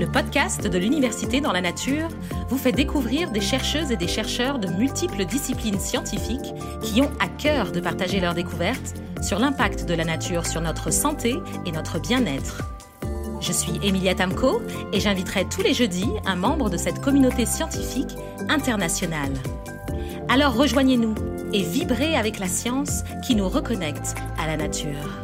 le podcast de l'Université dans la nature vous fait découvrir des chercheuses et des chercheurs de multiples disciplines scientifiques qui ont à cœur de partager leurs découvertes sur l'impact de la nature sur notre santé et notre bien-être. Je suis Emilia Tamko et j'inviterai tous les jeudis un membre de cette communauté scientifique internationale. Alors rejoignez-nous et vibrez avec la science qui nous reconnecte à la nature.